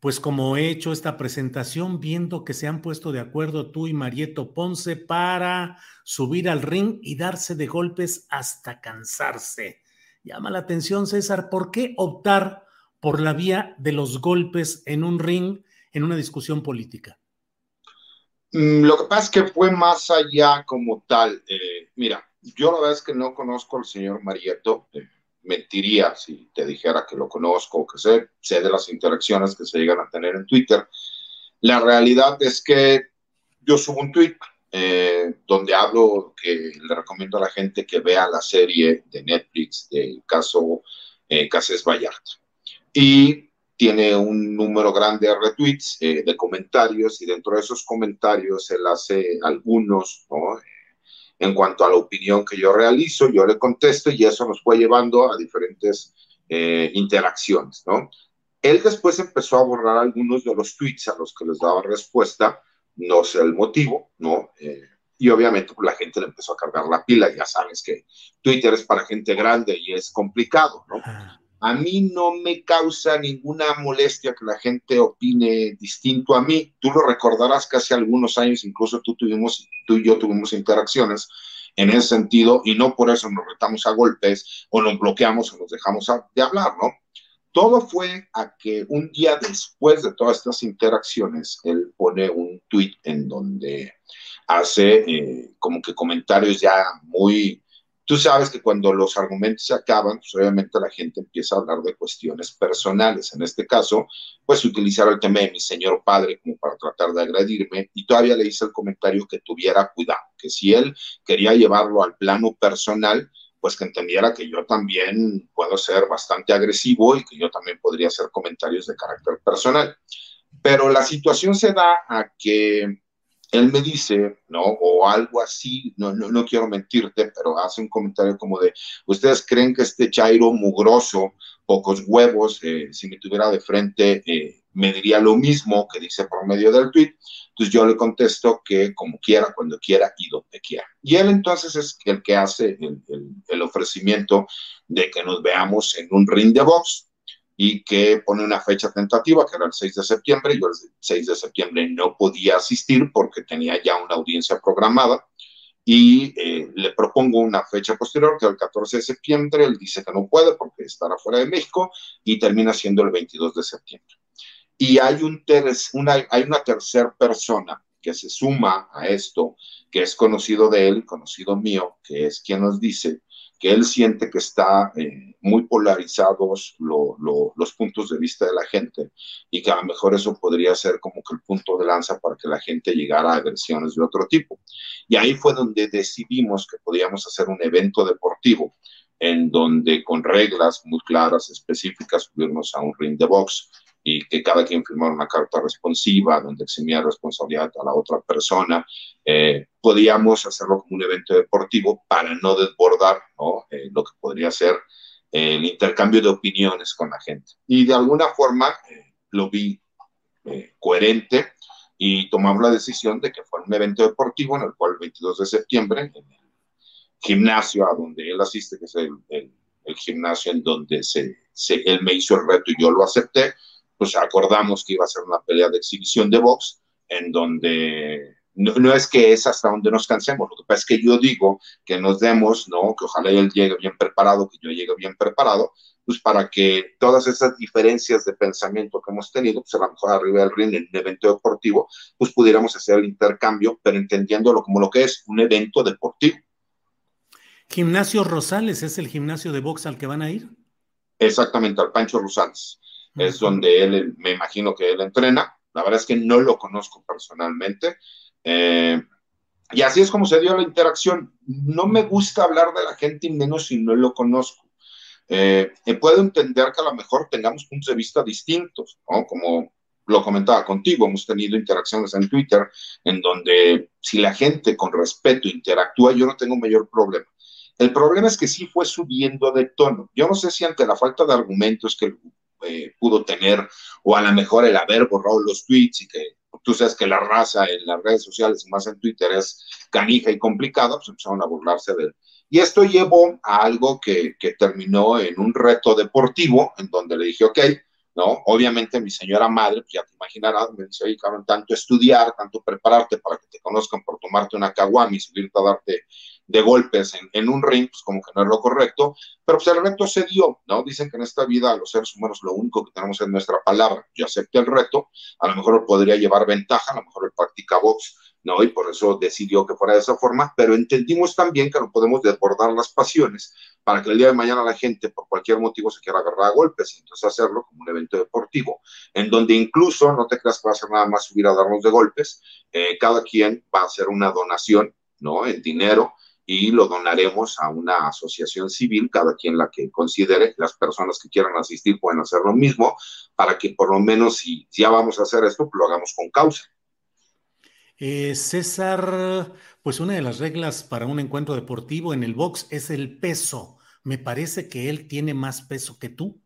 Pues como he hecho esta presentación, viendo que se han puesto de acuerdo tú y Marieto Ponce para subir al ring y darse de golpes hasta cansarse. Llama la atención, César, ¿por qué optar por la vía de los golpes en un ring en una discusión política? Mm, lo que pasa es que fue más allá como tal. Eh, mira, yo la verdad es que no conozco al señor Marieto. Eh, mentiría si te dijera que lo conozco que sé, sé de las interacciones que se llegan a tener en Twitter. La realidad es que yo subo un tweet eh, donde hablo que le recomiendo a la gente que vea la serie de Netflix del caso eh, Cases Vallarta. Y tiene un número grande de retweets, eh, de comentarios, y dentro de esos comentarios él hace algunos, ¿no? En cuanto a la opinión que yo realizo, yo le contesto y eso nos fue llevando a diferentes eh, interacciones, ¿no? Él después empezó a borrar algunos de los tweets a los que les daba respuesta, no sé el motivo, ¿no? Eh, y obviamente pues, la gente le empezó a cargar la pila, ya sabes que Twitter es para gente grande y es complicado, ¿no? A mí no me causa ninguna molestia que la gente opine distinto a mí. Tú lo recordarás que hace algunos años, incluso tú, tuvimos, tú y yo tuvimos interacciones en ese sentido y no por eso nos retamos a golpes o nos bloqueamos o nos dejamos de hablar, ¿no? Todo fue a que un día después de todas estas interacciones, él pone un tweet en donde hace eh, como que comentarios ya muy Tú sabes que cuando los argumentos se acaban, pues obviamente la gente empieza a hablar de cuestiones personales. En este caso, pues utilizar el tema de mi señor padre como para tratar de agredirme y todavía le hice el comentario que tuviera cuidado, que si él quería llevarlo al plano personal, pues que entendiera que yo también puedo ser bastante agresivo y que yo también podría hacer comentarios de carácter personal. Pero la situación se da a que él me dice, ¿no? O algo así, no, no, no, quiero mentirte, pero hace un comentario como de, ¿ustedes creen que este Chairo mugroso, pocos huevos, eh, si me tuviera de frente, eh, me diría lo mismo que dice por medio del tweet? Entonces yo le contesto que como quiera, cuando quiera y donde quiera. Y él entonces es el que hace el, el, el ofrecimiento de que nos veamos en un ring de box y que pone una fecha tentativa, que era el 6 de septiembre. Yo el 6 de septiembre no podía asistir porque tenía ya una audiencia programada y eh, le propongo una fecha posterior, que es el 14 de septiembre. Él dice que no puede porque estará fuera de México y termina siendo el 22 de septiembre. Y hay, un una, hay una tercera persona que se suma a esto, que es conocido de él, conocido mío, que es quien nos dice que él siente que está eh, muy polarizados los puntos de vista de la gente y que a lo mejor eso podría ser como que el punto de lanza para que la gente llegara a agresiones de otro tipo. Y ahí fue donde decidimos que podíamos hacer un evento deportivo en donde con reglas muy claras, específicas, subirnos a un ring de box y que cada quien firmara una carta responsiva donde eximía responsabilidad a la otra persona. Eh, podíamos hacerlo como un evento deportivo para no desbordar ¿no? Eh, lo que podría ser eh, el intercambio de opiniones con la gente. Y de alguna forma lo vi coherente y tomamos la decisión de que fuera un evento deportivo en el cual el 22 de septiembre, en el gimnasio a donde él asiste, que es el, el el gimnasio en donde se, él me hizo el reto y yo lo acepté, pues acordamos que iba a ser una pelea de exhibición de box, en donde no, es que es hasta donde nos cansemos, lo que pasa es que yo digo que nos demos, ¿no? Que ojalá él llegue bien preparado, que yo llegue bien preparado, pues para que todas esas diferencias de pensamiento que hemos tenido, pues a lo mejor arriba del ring en un evento deportivo, pues pudiéramos hacer el intercambio, pero entendiéndolo como lo que es un evento deportivo. Gimnasio Rosales es el gimnasio de box al que van a ir. Exactamente, al Pancho Rosales. Es donde él, me imagino que él entrena. La verdad es que no lo conozco personalmente. Eh, y así es como se dio la interacción. No me gusta hablar de la gente y menos si no lo conozco. Eh, puedo entender que a lo mejor tengamos puntos de vista distintos, ¿no? Como lo comentaba contigo, hemos tenido interacciones en Twitter en donde si la gente con respeto interactúa, yo no tengo mayor problema. El problema es que sí fue subiendo de tono. Yo no sé si ante la falta de argumentos que eh, pudo tener o a lo mejor el haber borrado los tweets y que tú sabes que la raza en las redes sociales, más en Twitter, es canija y complicada, pues empezaron a burlarse de él. Y esto llevó a algo que, que terminó en un reto deportivo, en donde le dije, ok, ¿no? Obviamente mi señora madre, pues ya te imaginarás, me dice, oye, cabrón, tanto estudiar, tanto prepararte para que te conozcan por tomarte una caguama y subirte a darte de golpes en, en, un ring, pues como que no es lo correcto, pero pues el reto se dio, ¿no? Dicen que en esta vida los seres humanos lo único que tenemos es nuestra palabra. Yo acepté el reto, a lo mejor podría llevar ventaja, a lo mejor él practica box, ¿no? Y por eso decidió que fuera de esa forma, pero entendimos también que no podemos desbordar las pasiones para que el día de mañana la gente por cualquier motivo se quiera agarrar a golpes y entonces hacerlo como un evento deportivo, en donde incluso, no te creas que va a ser nada más subir a darnos de golpes, eh, cada quien va a hacer una donación, ¿no? En dinero y lo donaremos a una asociación civil, cada quien la que considere, las personas que quieran asistir pueden hacer lo mismo, para que por lo menos si ya vamos a hacer esto, lo hagamos con causa. Eh, César, pues una de las reglas para un encuentro deportivo en el box es el peso. Me parece que él tiene más peso que tú.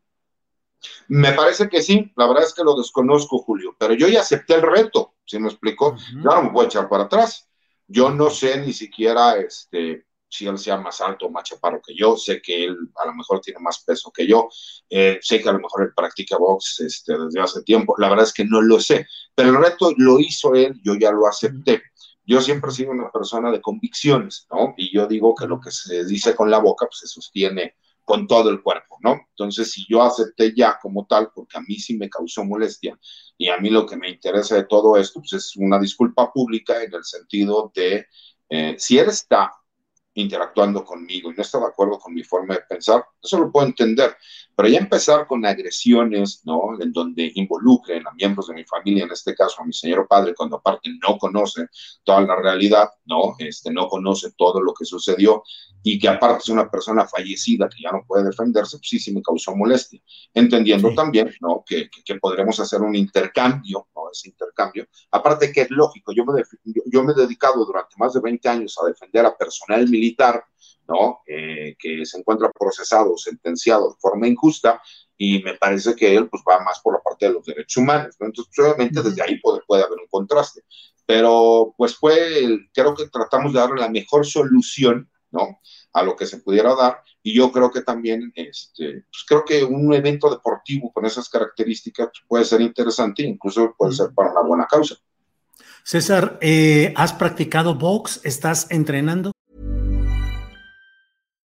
Me parece que sí, la verdad es que lo desconozco, Julio, pero yo ya acepté el reto, ¿sí me explicó? Yo no me voy a echar para atrás. Yo no sé ni siquiera este, si él sea más alto o más chaparro que yo, sé que él a lo mejor tiene más peso que yo, eh, sé que a lo mejor él practica box este, desde hace tiempo, la verdad es que no lo sé, pero el reto lo hizo él, yo ya lo acepté. Yo siempre he sido una persona de convicciones, ¿no? Y yo digo que lo que se dice con la boca, pues se sostiene con todo el cuerpo, ¿no? Entonces, si yo acepté ya como tal, porque a mí sí me causó molestia, y a mí lo que me interesa de todo esto, pues es una disculpa pública en el sentido de, eh, si él está interactuando conmigo y no está de acuerdo con mi forma de pensar, eso lo puedo entender, pero ya empezar con agresiones, ¿no? En donde involucren a miembros de mi familia, en este caso a mi señor padre, cuando aparte no conoce toda la realidad, ¿no? Este, no conoce todo lo que sucedió y que aparte es una persona fallecida que ya no puede defenderse, pues sí, sí me causó molestia. Entendiendo también, ¿no? Que, que, podremos hacer un intercambio, ¿no? Ese intercambio. Aparte que es lógico, yo me, yo me he dedicado durante más de 20 años a defender a personal militar, ¿no? Eh, que se encuentra procesado, sentenciado de forma injusta, y me parece que él pues va más por la parte de los derechos humanos, ¿no? Entonces, obviamente desde ahí puede, puede, haber un contraste, pero pues fue, creo que tratamos de darle la mejor solución, ¿no? A lo que se pudiera dar, y yo creo que también, este, pues creo que un evento deportivo con esas características puede ser interesante, incluso puede ser para una buena causa. César, eh, ¿has practicado box? ¿Estás entrenando?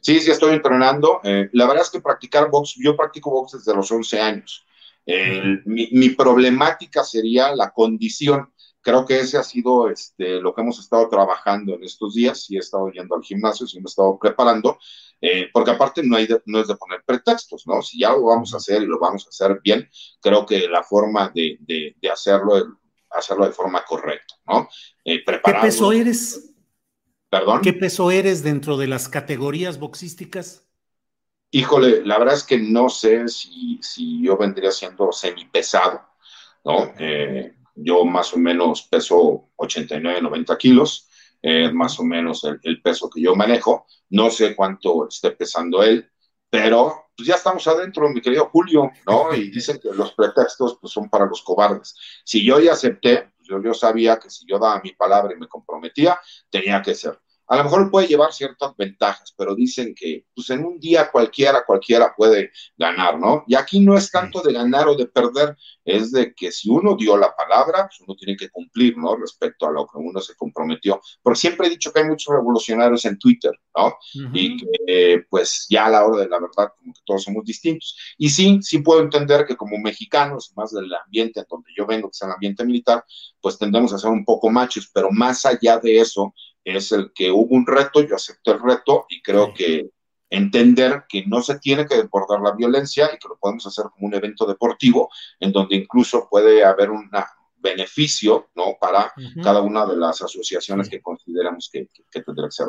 Sí, sí, estoy entrenando. Eh, la verdad es que practicar box, yo practico box desde los 11 años. mi, mi, problemática sería la condición. Creo que ese ha sido este, lo que hemos estado trabajando en estos días. y he estado yendo al gimnasio, sí me he estado preparando, eh, porque aparte no, hay no es de poner pretextos, ¿no? Si ya lo vamos a hacer y lo vamos a hacer bien, creo que la forma de, de, de hacerlo, hacerlo de forma correcta, ¿no? Eh, ¿Qué peso eres? ¿Perdón? ¿Qué peso eres dentro de las categorías boxísticas? Híjole, la verdad es que no sé si, si yo vendría siendo semipesado, ¿no? Eh, yo más o menos peso 89, 90 kilos, es más o menos el, peso que yo manejo. No sé cuánto esté pesando él, pero pues ya estamos adentro, mi querido Julio, ¿no? Y dicen que los pretextos pues, son para los cobardes. Si yo ya acepté, pues, yo, yo sabía que si yo daba mi palabra y me comprometía, tenía que ser a lo mejor puede llevar ciertas ventajas, pero dicen que pues en un día cualquiera, cualquiera puede ganar, ¿no? Y aquí no es tanto de ganar o de perder, es de que si uno dio la palabra, pues uno tiene que cumplir, ¿no? Respecto a lo que uno se comprometió. Porque siempre he dicho que hay muchos revolucionarios en Twitter, ¿no? Y que pues ya a la hora de la verdad, como que todos somos distintos. Y sí, sí puedo entender que como mexicanos, más del ambiente en donde yo vengo, que es el ambiente militar, pues tendemos a ser un poco machos, pero más allá de eso, es el que hubo un reto, yo acepto el reto y creo que entender que no se tiene que desbordar la violencia y que lo podemos hacer como un evento deportivo en donde incluso puede haber un beneficio ¿no? para cada una de las asociaciones que consideramos que, que, tendrá que ser.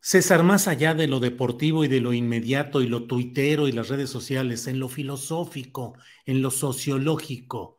César, más allá de lo deportivo y de lo inmediato y lo tuitero y las redes sociales, en lo filosófico, en lo sociológico,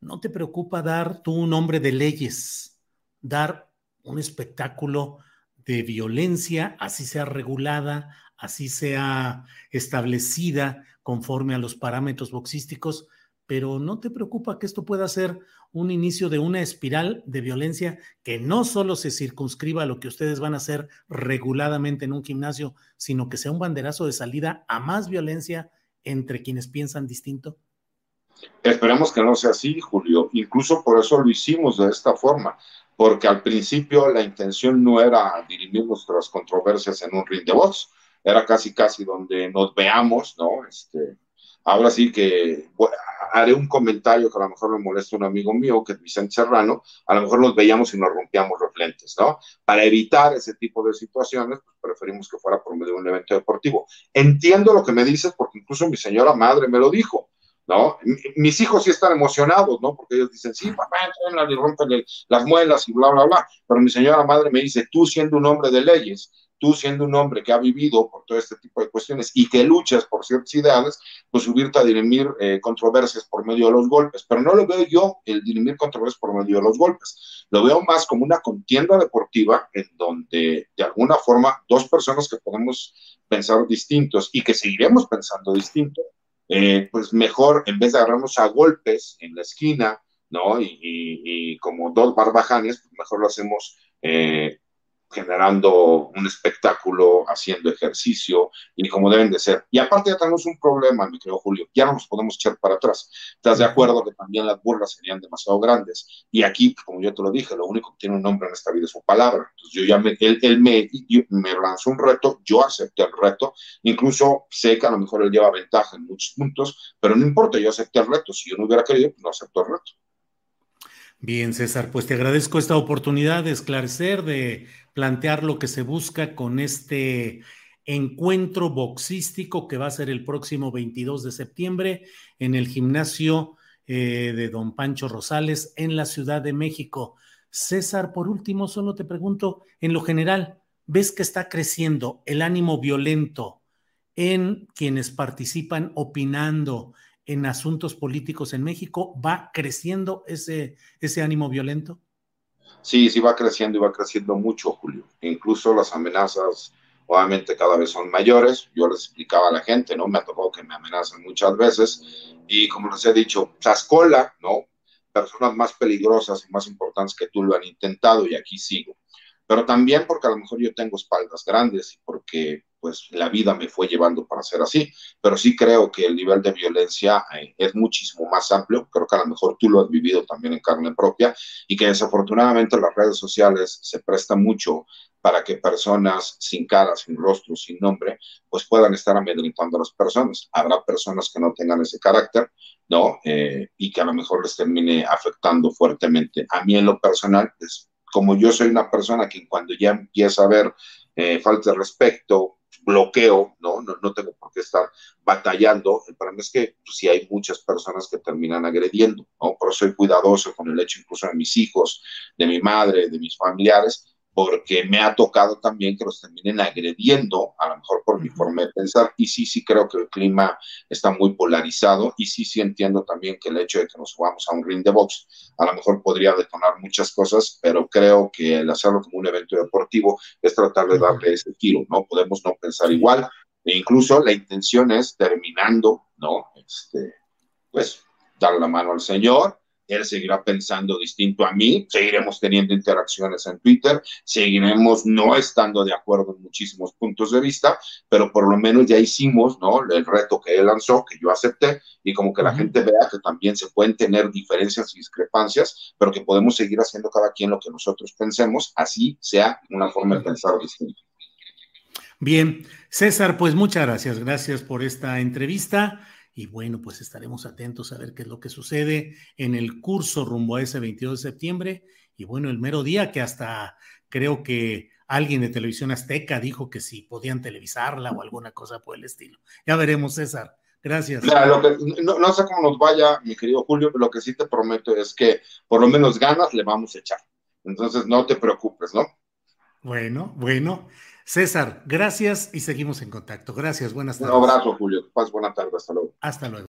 ¿no te preocupa dar tú un nombre de leyes, dar un espectáculo de violencia, así sea regulada, así sea establecida conforme a los parámetros boxísticos, pero no te preocupa que esto pueda ser un inicio de una espiral de violencia que no solo se circunscriba a lo que ustedes van a hacer reguladamente en un gimnasio, sino que sea un banderazo de salida a más violencia entre quienes piensan distinto? Esperemos que no sea así, Julio. Incluso por eso lo hicimos de esta forma porque al principio la intención no era dirimir nuestras controversias en un ring de voz, era casi casi donde nos veamos, ¿no? Este, ahora sí que haré un comentario que a lo mejor me molesta un amigo mío, que es Vicente Serrano, a lo mejor nos veíamos y nos rompíamos los lentes, ¿no? Para evitar ese tipo de situaciones, pues preferimos que fuera por medio de un evento deportivo. Entiendo lo que me dices, porque incluso mi señora madre me lo dijo ¿no? Mis hijos sí están emocionados, ¿no? Porque ellos dicen, sí, papá, y rompen las muelas y bla, bla, bla. Pero mi señora madre me dice, tú siendo un hombre de leyes, tú siendo un hombre que ha vivido por todo este tipo de cuestiones y que luchas por ciertos ideales, pues subirte a dirimir eh, controversias por medio de los golpes. Pero no lo veo yo el dirimir controversias por medio de los golpes. Lo veo más como una contienda deportiva en donde de alguna forma dos personas que podemos pensar distintos y que seguiremos pensando distintos, eh, pues mejor, en vez de agarrarnos a golpes en la esquina, ¿no? Y, como dos barbajanes, pues mejor lo hacemos eh, generando un espectáculo, haciendo ejercicio y como deben de ser. Y aparte ya tenemos un problema, mi querido Julio, ya no nos podemos echar para atrás. ¿Estás de acuerdo que también las burlas serían demasiado grandes? Y aquí, como yo te lo dije, lo único que tiene un nombre en esta vida es su palabra. Entonces yo ya me, él, me, me lanzó un reto, yo acepté el reto, incluso sé que a lo mejor él lleva ventaja en muchos puntos, pero no importa, yo acepté el reto. Si yo no hubiera querido, no acepto el reto. Bien, César, pues te agradezco esta oportunidad de esclarecer, de plantear lo que se busca con este encuentro boxístico que va a ser el próximo 22 de septiembre en el gimnasio eh, de Don Pancho Rosales en la Ciudad de México. César, por último, solo te pregunto, en lo general, ¿ves que está creciendo el ánimo violento en quienes participan opinando, en asuntos políticos en México? ¿Va creciendo ese, ese ánimo violento? Sí, sí va creciendo y va creciendo mucho, Julio. Incluso las amenazas, obviamente, cada vez son mayores. Yo les explicaba a la gente, ¿no? Me ha tocado que me amenazan muchas veces. Y como les he dicho, Chascola, ¿no? Personas más peligrosas y más importantes que tú lo han intentado y aquí sigo. Pero también porque a lo mejor yo tengo espaldas grandes y porque pues la vida me fue llevando para ser así, pero sí creo que el nivel de violencia eh, es muchísimo más amplio, creo que a lo mejor tú lo has vivido también en carne propia y que desafortunadamente las redes sociales se prestan mucho para que personas sin cara, sin rostro, sin nombre, pues puedan estar amedrentando a las personas. Habrá personas que no tengan ese carácter, ¿no? Eh, y que a lo mejor les termine afectando fuertemente. A mí en lo personal, es como yo soy una persona que cuando ya empieza a ver eh, falta de respeto, bloqueo, ¿no? ¿no? No tengo por qué estar batallando. El problema es que pues, sí hay muchas personas que terminan agrediendo, ¿no? Por eso soy cuidadoso con el hecho incluso de mis hijos, de mi madre, de mis familiares, porque me ha tocado también que los terminen agrediendo, a lo mejor por mi forma de pensar, y sí, sí creo que el clima está muy polarizado, y sí, sí entiendo también que el hecho de que nos subamos a un ring de box, a lo mejor podría detonar muchas cosas, pero creo que el hacerlo como un evento deportivo es tratar de darle ese tiro, ¿no? Podemos no pensar igual, e incluso la intención es terminando, ¿no? Este, pues dar la mano al Señor, él seguirá pensando distinto a mí, seguiremos teniendo interacciones en Twitter, seguiremos no estando de acuerdo en muchísimos puntos de vista, pero por lo menos ya hicimos, ¿no? El reto que él lanzó, que yo acepté, y como que la gente vea que también se pueden tener diferencias y discrepancias, pero que podemos seguir haciendo cada quien lo que nosotros pensemos, así sea una forma de pensar distinta. Bien, César, pues muchas gracias, gracias por esta entrevista. Y bueno, pues estaremos atentos a ver qué es lo que sucede en el curso rumbo a ese 22 de septiembre. Y bueno, el mero día que hasta creo que alguien de Televisión Azteca dijo que si podían televisarla o alguna cosa por el estilo. Ya veremos, César. Gracias. no, sé cómo nos vaya, mi querido Julio, pero lo que sí te prometo es que por lo menos ganas le vamos a echar. Entonces no te preocupes, ¿no? Bueno, bueno. César, gracias y seguimos en contacto. Gracias, buenas tardes. Un abrazo, Julio. Paz, buena tarde. Hasta luego. Hasta luego.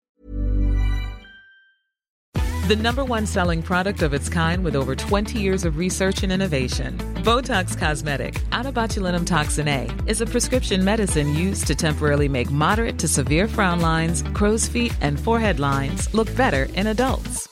The number one selling product of its kind with over 20 years of research and innovation. Botox Cosmetic, out toxin A, is a prescription medicine used to temporarily make moderate to severe frown lines, crow's feet, and forehead lines look better in adults.